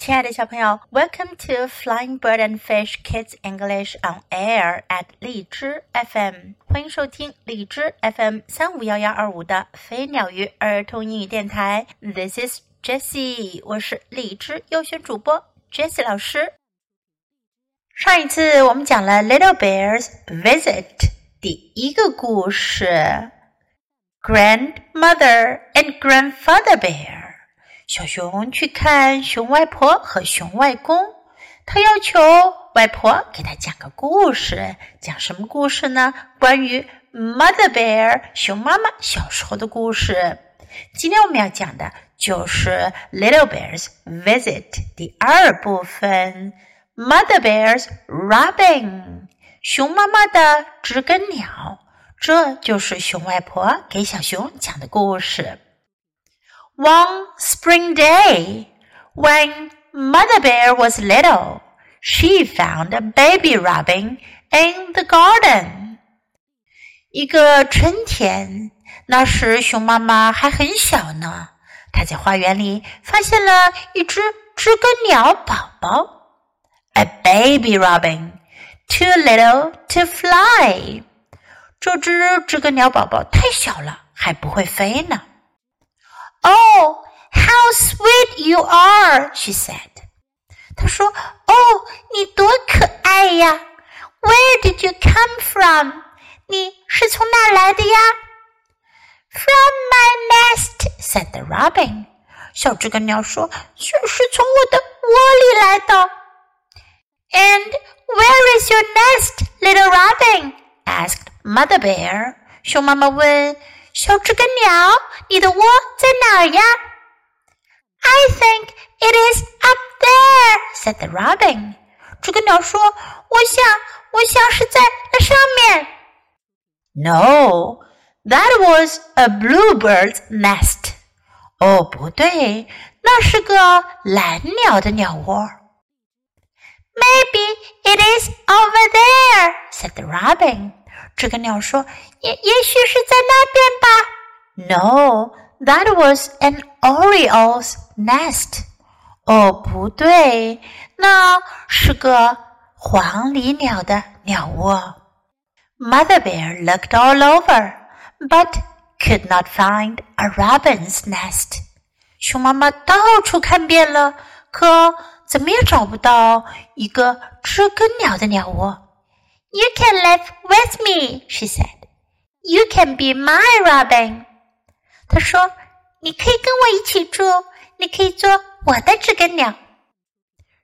亲爱的小朋友，Welcome to Flying Bird and Fish Kids English on Air at 荔枝 FM，欢迎收听荔枝 FM 三五幺幺二五的飞鸟鱼儿童英语电台。This is Jessie，我是荔枝优选主播 Jessie 老师。上一次我们讲了 Little Bears Visit 第一个故事，Grandmother and Grandfather Bear。小熊去看熊外婆和熊外公，他要求外婆给他讲个故事。讲什么故事呢？关于 Mother Bear 熊妈妈小时候的故事。今天我们要讲的就是 Little Bears Visit 第二部分，Mother Bears Robin 熊妈妈的知更鸟。这就是熊外婆给小熊讲的故事。One spring day, when Mother Bear was little, she found a baby robin in the garden. 一个春天，那时熊妈妈还很小呢。她在花园里发现了一只知更鸟宝宝，a baby robin, too little to fly。这只知更鸟宝宝太小了，还不会飞呢。Oh, how sweet you are, she said. 她说：“哦，你多可爱呀！Where did you come from？你是从哪来的呀？”From my nest, said the robin. 小知更鸟说：“就是从我的窝里来的。” And where is your nest, little robin? asked Mother Bear. 熊妈妈问小知更鸟，你的窝在哪儿呀 ？I think it is up there," said the robin. 这个鸟说：“我想，我想是在那上面。” No, that was a bluebird's nest. 哦，不对，那是个蓝鸟的鸟窝。Maybe it is over there," said the robin. 这个鸟说：“也也许是在那边吧。” No, that was an oriole's nest. 哦，不对，那是个黄鹂鸟的鸟窝。Mother bear looked all over, but could not find a robin's nest. 熊妈妈到处看遍了，可怎么也找不到一个知更鸟的鸟窝。you can live with me, she said. You can be my robin. 他说：“你可以跟我一起住，你可以做我的知更鸟。”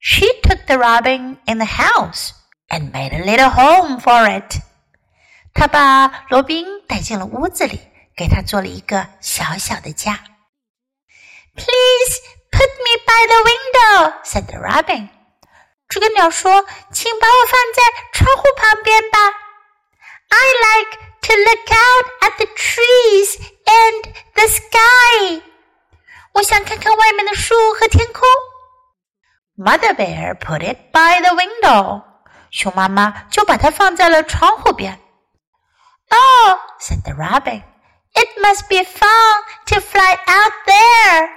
She took the robin in the house and made a little home for it. 她把罗宾带进了屋子里，给他做了一个小小的家。Please put me by the window, said the robin. 知更鸟说：“请把我放在窗户旁边吧。” I like to look out at the trees and the sky. 我想看看外面的树和天空。Mother bear put it by the window. 熊妈妈就把它放在了窗户边。Oh, said the robin, it must be fun to fly out there.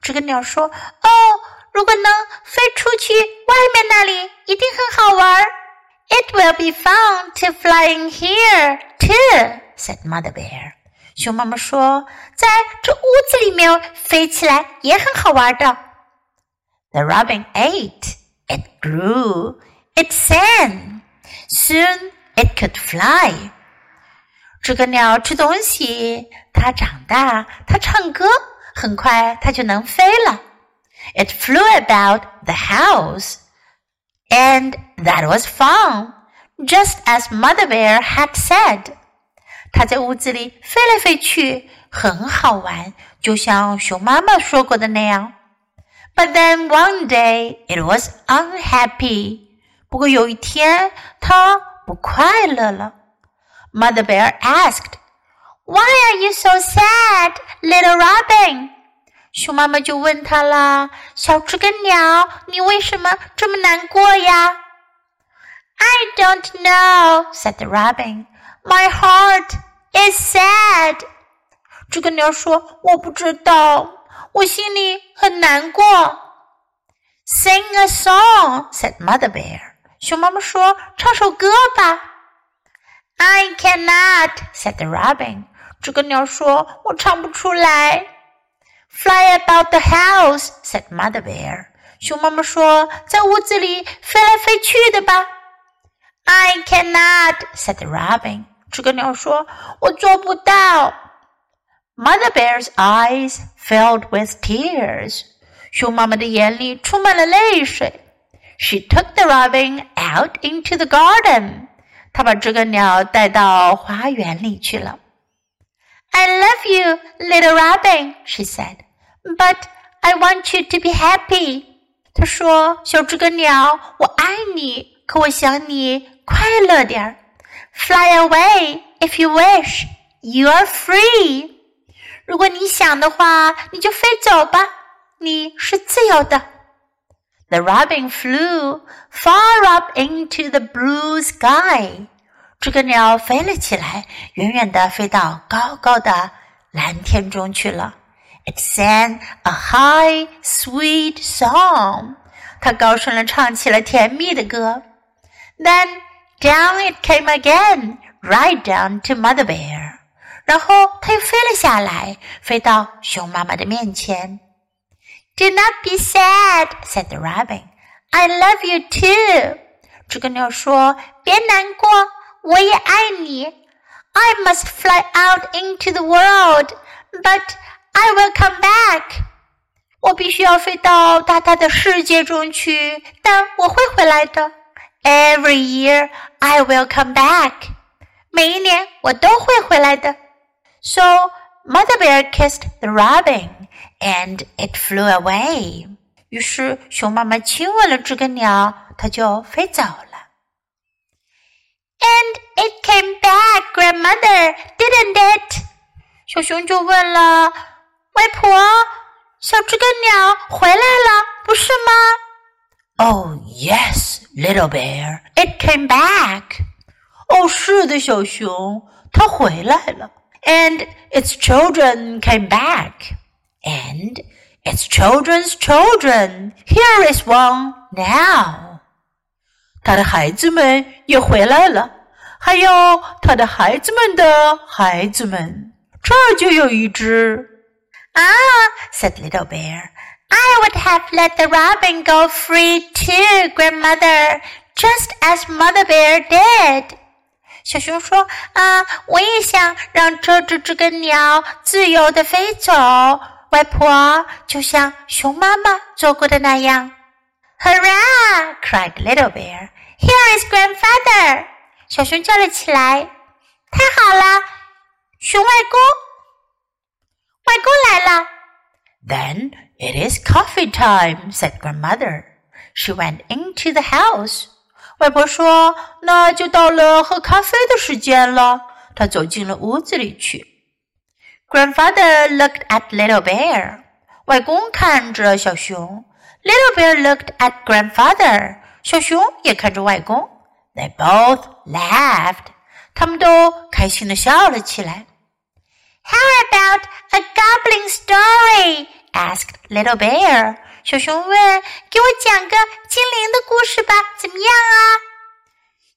知更鸟说：“哦。”如果能飞出去，外面那里一定很好玩。 It will be fun to fly in here too," said Mother Bear. 熊妈妈说：“在这屋子里面飞起来也很好玩的。” The robin ate. It grew. It sang. Soon it could fly. 知更鸟吃东西，它长大，它唱歌，很快它就能飞了。it flew about the house. And that was fun, just as Mother Bear had said. 它在屋子里飞来飞去，很好玩，就像熊妈妈说过的那样。But then one day it was unhappy. 不过有一天，它不快乐了。Mother Bear asked, "Why are you so sad, little Robin?" 熊妈妈就问他啦：“小知更鸟，你为什么这么难过呀？”“I don't know,” said the robin. “My heart is sad.” 知更鸟说：“我不知道，我心里很难过。” Sing a song, said Mother Bear. 熊妈妈说：“唱首歌吧。” I cannot, said the robin. 知更鸟说：“我唱不出来。” Fly about the house, said Mother Bear. 熊妈妈说：“在屋子里飞来飞去的吧。” I cannot, said the robin. 知更鸟说：“我做不到。” Mother Bear's eyes filled with tears. 熊妈妈的眼里充满了泪水。She took the robin out into the garden. 她把知更鸟带到花园里去了。 I love you, little robin, she said, but I want you to be happy. 她说：“小知更鸟，我爱你，可我想你快乐点儿。Fly away if you wish. You are free. 如果你想的话，你就飞走吧，你是自由的。” The robin flew far up into the blue sky. 这个鸟飞了起来，远远的飞到高高的蓝天中去了。It sang a high, sweet song. 它高声的唱起了甜蜜的歌。Then down it came again, right down to Mother Bear. 然后它又飞了下来，飞到熊妈妈的面前。Do not be sad, said the robin. I love you too. 知更鸟说：“别难过。”我也爱你。I must fly out into the world, but I will come back. 我必须要飞到大大的世界中去，但我会回来的。Every year I will come back. 每一年我都会回来的。So Mother Bear kissed the robin, and it flew away. 于是熊妈妈亲吻了知更鸟，它就飞走了。 and it came back, grandmother, didn't it? 小熊就问了外婆：“小知更鸟回来了，不是吗？”Oh yes, little bear, it came back. 哦，是的，小熊，它回来了。And its children came back. And its children's children. Here is one now. 他的孩子们也回来了，还有他的孩子们的孩子们，这儿就有一只。Ah, said Little Bear, I would have let the robin go free too, grandmother, just as Mother Bear did. 小熊说：“啊，我也想让这只知更鸟自由的飞走，外婆，就像熊妈妈做过的那样。” Hurrah! cried Little Bear. Here is Grandfather! 小熊叫了起来。太好了，熊外公，外公来了。Then it is coffee time, said Grandmother. She went into the house. 外婆说：“那就到了喝咖啡的时间了。”她走进了屋子里去。Grandfather looked at Little Bear. 外公看着小熊。Little bear looked at grandfather. 小熊也看着外公。They both laughed. 他们都开心的笑了起来。How about a goblin story? asked Little Bear. 小熊问：“给我讲个精灵的故事吧，怎么样啊？”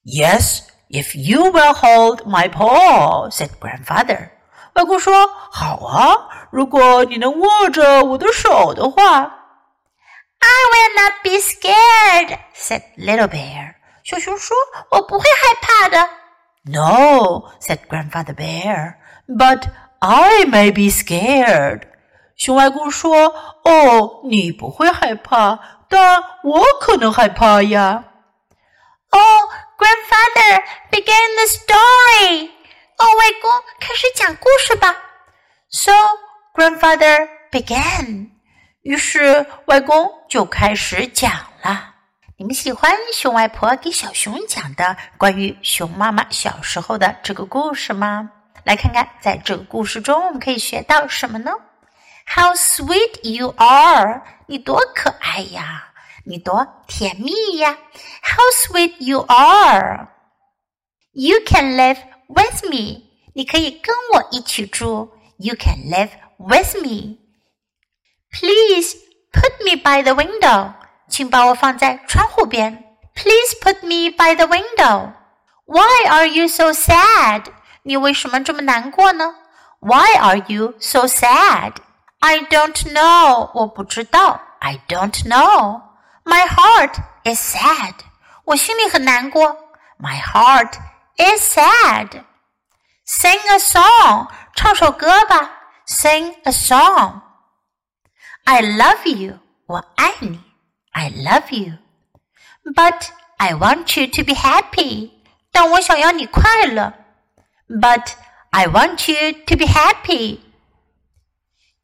Yes, if you will hold my paw, said grandfather. 外公说：“好啊，如果你能握着我的手的话。” I will not be scared," said Little Bear. 小熊说：“我不会害怕的。” No, said Grandfather Bear. But I may be scared. 熊外公说：“哦，你不会害怕，但我可能害怕呀。” Oh, Grandfather, begin the story. 哦，外公，开始讲故事吧。So Grandfather began. 于是外公就开始讲了。你们喜欢熊外婆给小熊讲的关于熊妈妈小时候的这个故事吗？来看看，在这个故事中我们可以学到什么呢？How sweet you are！你多可爱呀，你多甜蜜呀！How sweet you are！You can live with me！你可以跟我一起住。You can live with me。Please put me by the window. 请把我放在窗户边。Please put me by the window. Why are you so sad? 你为什么这么难过呢？Why are you so sad? I don't know. 我不知道。I don't know. My heart is sad. 我心里很难过。My heart is sad. Sing a song. 唱首歌吧。Sing a song. I love you. 我爱你。I love you. But I want you to be happy. 但我想要你快乐。But I want you to be happy.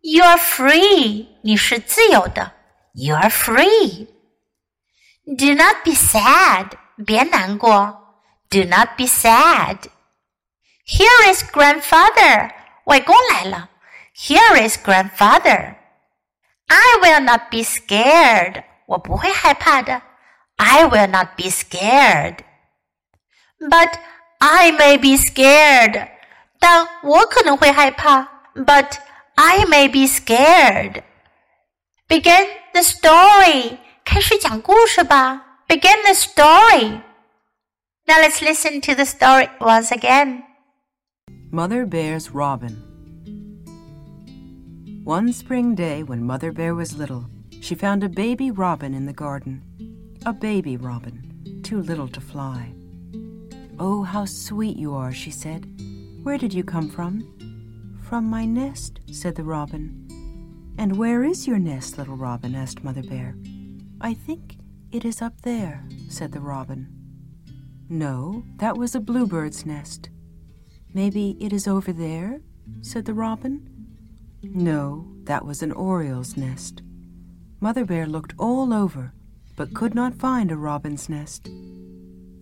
You are free. 你是自由的。You are free. Do not be sad. 别难过。Do not be sad. Here is grandfather. 外公来了。Here is grandfather. I will not be scared. 我不会害怕的。I will not be scared. But I may be scared. 但我可能会害怕。But I may be scared. Begin the story. 开始讲故事吧。Begin the story. Now let's listen to the story once again. Mother Bear's Robin. One spring day when Mother Bear was little, she found a baby robin in the garden. A baby robin, too little to fly. Oh, how sweet you are, she said. Where did you come from? From my nest, said the robin. And where is your nest, little robin? asked Mother Bear. I think it is up there, said the robin. No, that was a bluebird's nest. Maybe it is over there, said the robin. No, that was an oriole's nest. Mother Bear looked all over, but could not find a robin's nest.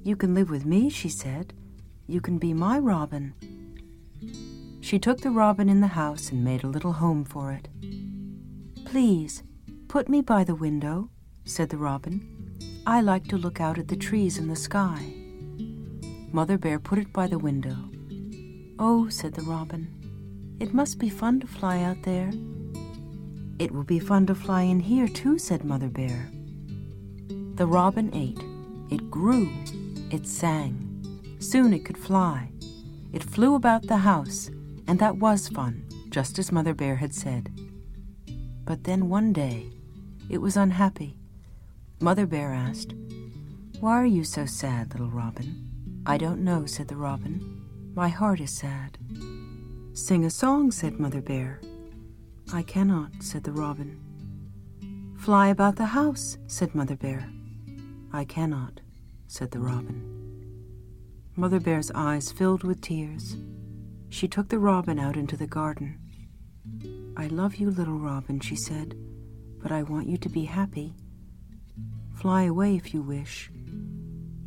You can live with me, she said. You can be my robin. She took the robin in the house and made a little home for it. Please, put me by the window, said the robin. I like to look out at the trees and the sky. Mother Bear put it by the window. Oh, said the robin, it must be fun to fly out there. It will be fun to fly in here, too, said Mother Bear. The robin ate. It grew. It sang. Soon it could fly. It flew about the house, and that was fun, just as Mother Bear had said. But then one day, it was unhappy. Mother Bear asked, Why are you so sad, little robin? I don't know, said the robin. My heart is sad. Sing a song, said Mother Bear. I cannot, said the robin. Fly about the house, said Mother Bear. I cannot, said the robin. Mother Bear's eyes filled with tears. She took the robin out into the garden. I love you, little robin, she said, but I want you to be happy. Fly away if you wish.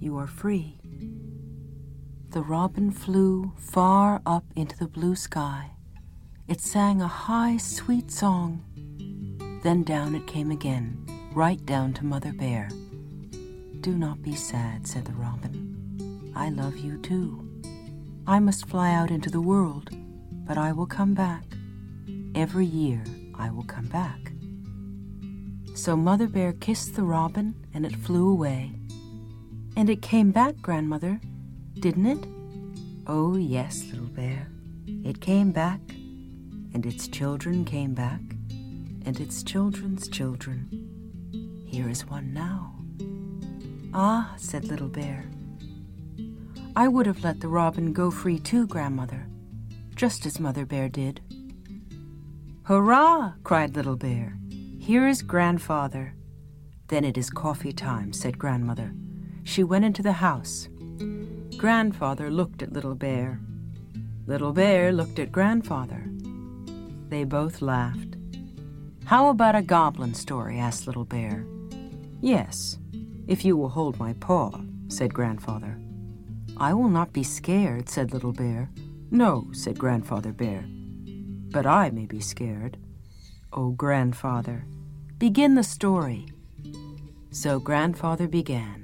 You are free. The robin flew far up into the blue sky. It sang a high, sweet song. Then down it came again, right down to Mother Bear. Do not be sad, said the robin. I love you too. I must fly out into the world, but I will come back. Every year I will come back. So Mother Bear kissed the robin and it flew away. And it came back, Grandmother, didn't it? Oh, yes, little bear. It came back, and its children came back, and its children's children. Here is one now. Ah, said Little Bear. I would have let the robin go free too, Grandmother, just as Mother Bear did. Hurrah! cried Little Bear. Here is Grandfather. Then it is coffee time, said Grandmother. She went into the house. Grandfather looked at Little Bear. Little Bear looked at Grandfather. They both laughed. How about a goblin story? asked Little Bear. Yes, if you will hold my paw, said Grandfather. I will not be scared, said Little Bear. No, said Grandfather Bear but I may be scared. Oh, grandfather, begin the story. So grandfather began.